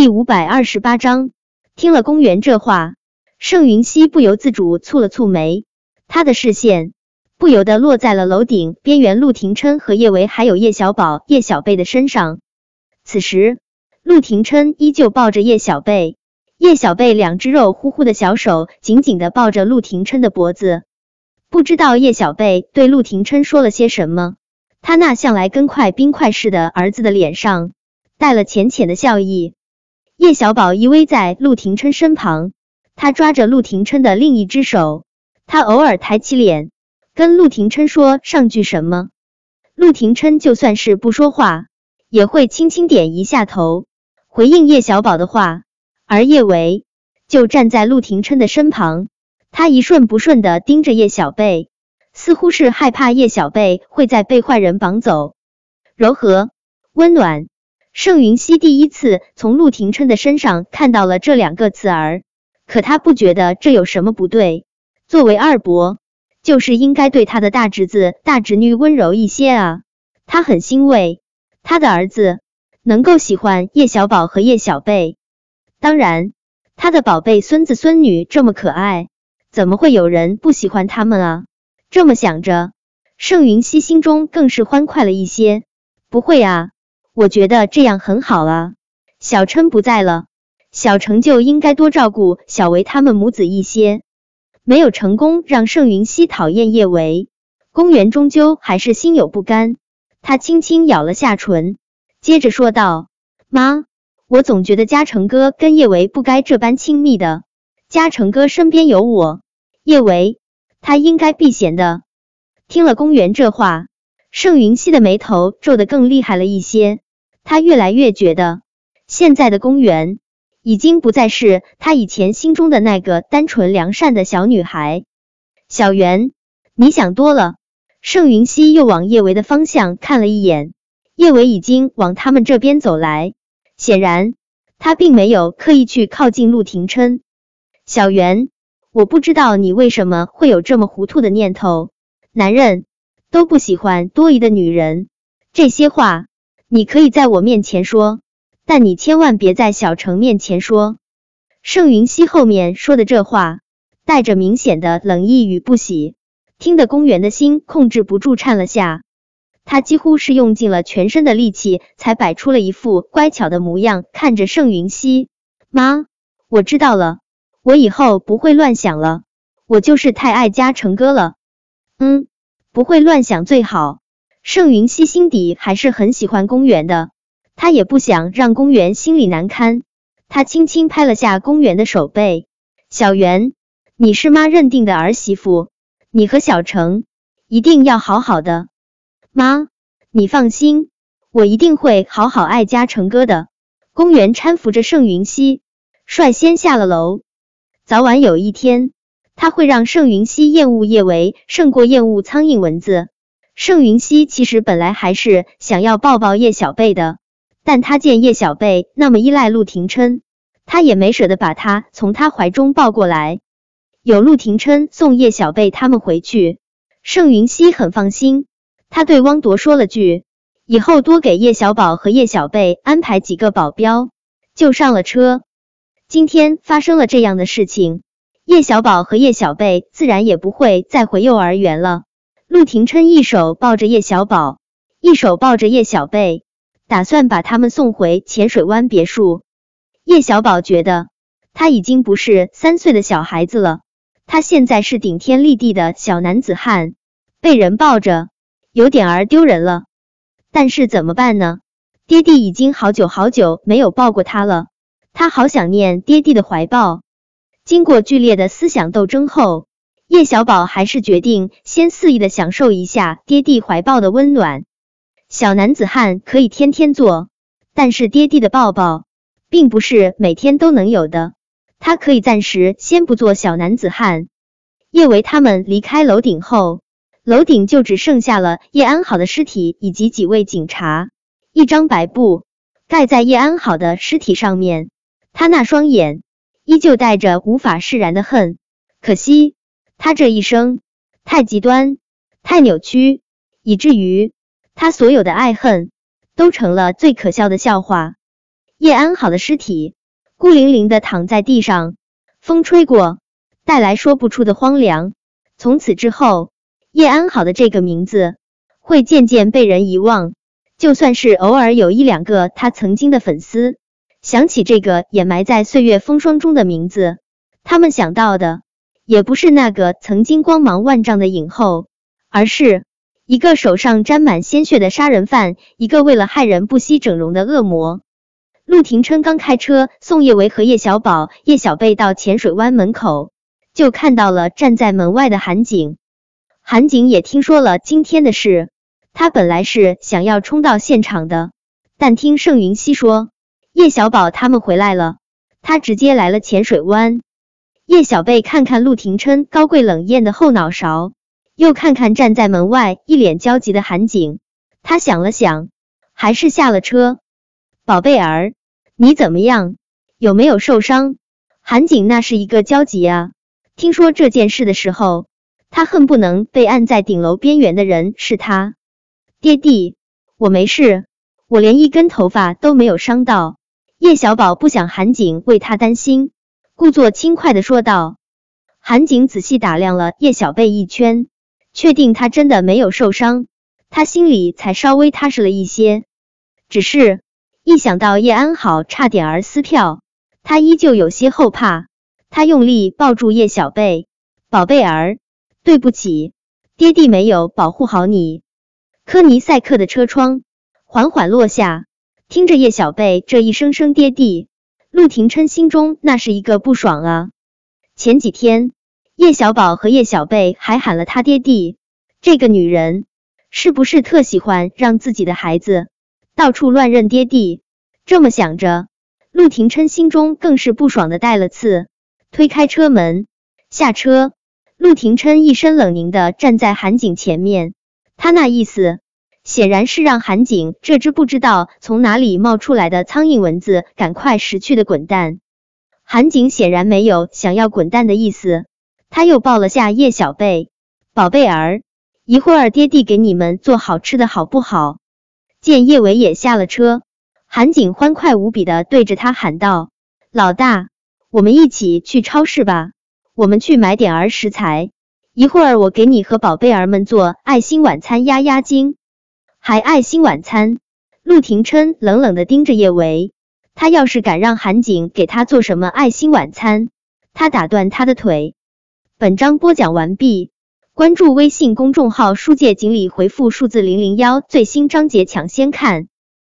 第五百二十八章，听了公园这话，盛云熙不由自主蹙了蹙眉，他的视线不由得落在了楼顶边缘陆廷琛和叶维还有叶小宝、叶小贝的身上。此时，陆廷琛依旧抱着叶小贝，叶小贝两只肉乎乎的小手紧紧的抱着陆廷琛的脖子。不知道叶小贝对陆廷琛说了些什么，他那向来跟块冰块似的儿子的脸上带了浅浅的笑意。叶小宝依偎在陆廷琛身旁，他抓着陆廷琛的另一只手，他偶尔抬起脸，跟陆廷琛说上句什么。陆廷琛就算是不说话，也会轻轻点一下头，回应叶小宝的话。而叶维就站在陆廷琛的身旁，他一顺不顺的盯着叶小贝，似乎是害怕叶小贝会再被坏人绑走。柔和，温暖。盛云熙第一次从陆廷琛的身上看到了这两个词儿，可他不觉得这有什么不对。作为二伯，就是应该对他的大侄子、大侄女温柔一些啊。他很欣慰，他的儿子能够喜欢叶小宝和叶小贝。当然，他的宝贝孙子孙女这么可爱，怎么会有人不喜欢他们啊？这么想着，盛云熙心中更是欢快了一些。不会啊。我觉得这样很好啊。小琛不在了，小成就应该多照顾小维他们母子一些。没有成功让盛云熙讨厌叶维，公园终究还是心有不甘。他轻轻咬了下唇，接着说道：“妈，我总觉得嘉诚哥跟叶维不该这般亲密的。嘉诚哥身边有我，叶维他应该避嫌的。”听了公园这话，盛云熙的眉头皱得更厉害了一些。他越来越觉得，现在的公园已经不再是他以前心中的那个单纯良善的小女孩。小袁，你想多了。盛云熙又往叶维的方向看了一眼，叶维已经往他们这边走来，显然他并没有刻意去靠近陆廷琛。小袁，我不知道你为什么会有这么糊涂的念头。男人都不喜欢多疑的女人，这些话。你可以在我面前说，但你千万别在小程面前说。盛云熙后面说的这话，带着明显的冷意与不喜，听得公园的心控制不住颤了下。他几乎是用尽了全身的力气，才摆出了一副乖巧的模样，看着盛云熙。妈，我知道了，我以后不会乱想了。我就是太爱嘉诚哥了。嗯，不会乱想最好。盛云熙心底还是很喜欢公园的，他也不想让公园心里难堪。他轻轻拍了下公园的手背：“小袁，你是妈认定的儿媳妇，你和小程一定要好好的。妈，你放心，我一定会好好爱嘉诚哥的。”公园搀扶着盛云熙，率先下了楼。早晚有一天，他会让盛云熙厌恶叶维，胜过厌恶苍蝇蚊子。盛云熙其实本来还是想要抱抱叶小贝的，但他见叶小贝那么依赖陆廷琛，他也没舍得把他从他怀中抱过来。有陆廷琛送叶小贝他们回去，盛云熙很放心。他对汪铎说了句：“以后多给叶小宝和叶小贝安排几个保镖。”就上了车。今天发生了这样的事情，叶小宝和叶小贝自然也不会再回幼儿园了。陆廷琛一手抱着叶小宝，一手抱着叶小贝，打算把他们送回浅水湾别墅。叶小宝觉得他已经不是三岁的小孩子了，他现在是顶天立地的小男子汉，被人抱着有点儿丢人了。但是怎么办呢？爹地已经好久好久没有抱过他了，他好想念爹地的怀抱。经过剧烈的思想斗争后。叶小宝还是决定先肆意的享受一下爹地怀抱的温暖。小男子汉可以天天做，但是爹地的抱抱并不是每天都能有的。他可以暂时先不做小男子汉。叶维他们离开楼顶后，楼顶就只剩下了叶安好的尸体以及几位警察。一张白布盖在叶安好的尸体上面，他那双眼依旧带着无法释然的恨。可惜。他这一生太极端，太扭曲，以至于他所有的爱恨都成了最可笑的笑话。叶安好的尸体孤零零的躺在地上，风吹过，带来说不出的荒凉。从此之后，叶安好的这个名字会渐渐被人遗忘。就算是偶尔有一两个他曾经的粉丝想起这个掩埋在岁月风霜中的名字，他们想到的也不是那个曾经光芒万丈的影后，而是一个手上沾满鲜血的杀人犯，一个为了害人不惜整容的恶魔。陆廷琛刚开车送叶维和叶小宝、叶小贝到浅水湾门口，就看到了站在门外的韩景。韩景也听说了今天的事，他本来是想要冲到现场的，但听盛云熙说叶小宝他们回来了，他直接来了浅水湾。叶小贝看看陆廷琛高贵冷艳的后脑勺，又看看站在门外一脸焦急的韩景，他想了想，还是下了车。宝贝儿。你怎么样？有没有受伤？韩景那是一个焦急啊！听说这件事的时候，他恨不能被按在顶楼边缘的人是他。爹地，我没事，我连一根头发都没有伤到。叶小宝不想韩景为他担心，故作轻快的说道。韩景仔细打量了叶小贝一圈，确定他真的没有受伤，他心里才稍微踏实了一些。只是。一想到叶安好差点儿撕票，他依旧有些后怕。他用力抱住叶小贝，宝贝儿，对不起，爹地没有保护好你。科尼赛克的车窗缓缓落下，听着叶小贝这一声声爹地，陆廷琛心中那是一个不爽啊。前几天叶小宝和叶小贝还喊了他爹地，这个女人是不是特喜欢让自己的孩子？到处乱认爹地，这么想着，陆廷琛心中更是不爽的带了刺。推开车门下车，陆廷琛一身冷凝的站在韩景前面，他那意思显然是让韩景这只不知道从哪里冒出来的苍蝇蚊子赶快识趣的滚蛋。韩景显然没有想要滚蛋的意思，他又抱了下叶小贝，宝贝儿，一会儿爹地给你们做好吃的好不好？见叶伟也下了车，韩景欢快无比的对着他喊道：“老大，我们一起去超市吧，我们去买点儿食材，一会儿我给你和宝贝儿们做爱心晚餐压压惊。”还爱心晚餐？陆廷琛冷冷的盯着叶维，他要是敢让韩景给他做什么爱心晚餐，他打断他的腿。本章播讲完毕。关注微信公众号“书界锦鲤”，回复数字零零幺，最新章节抢先看。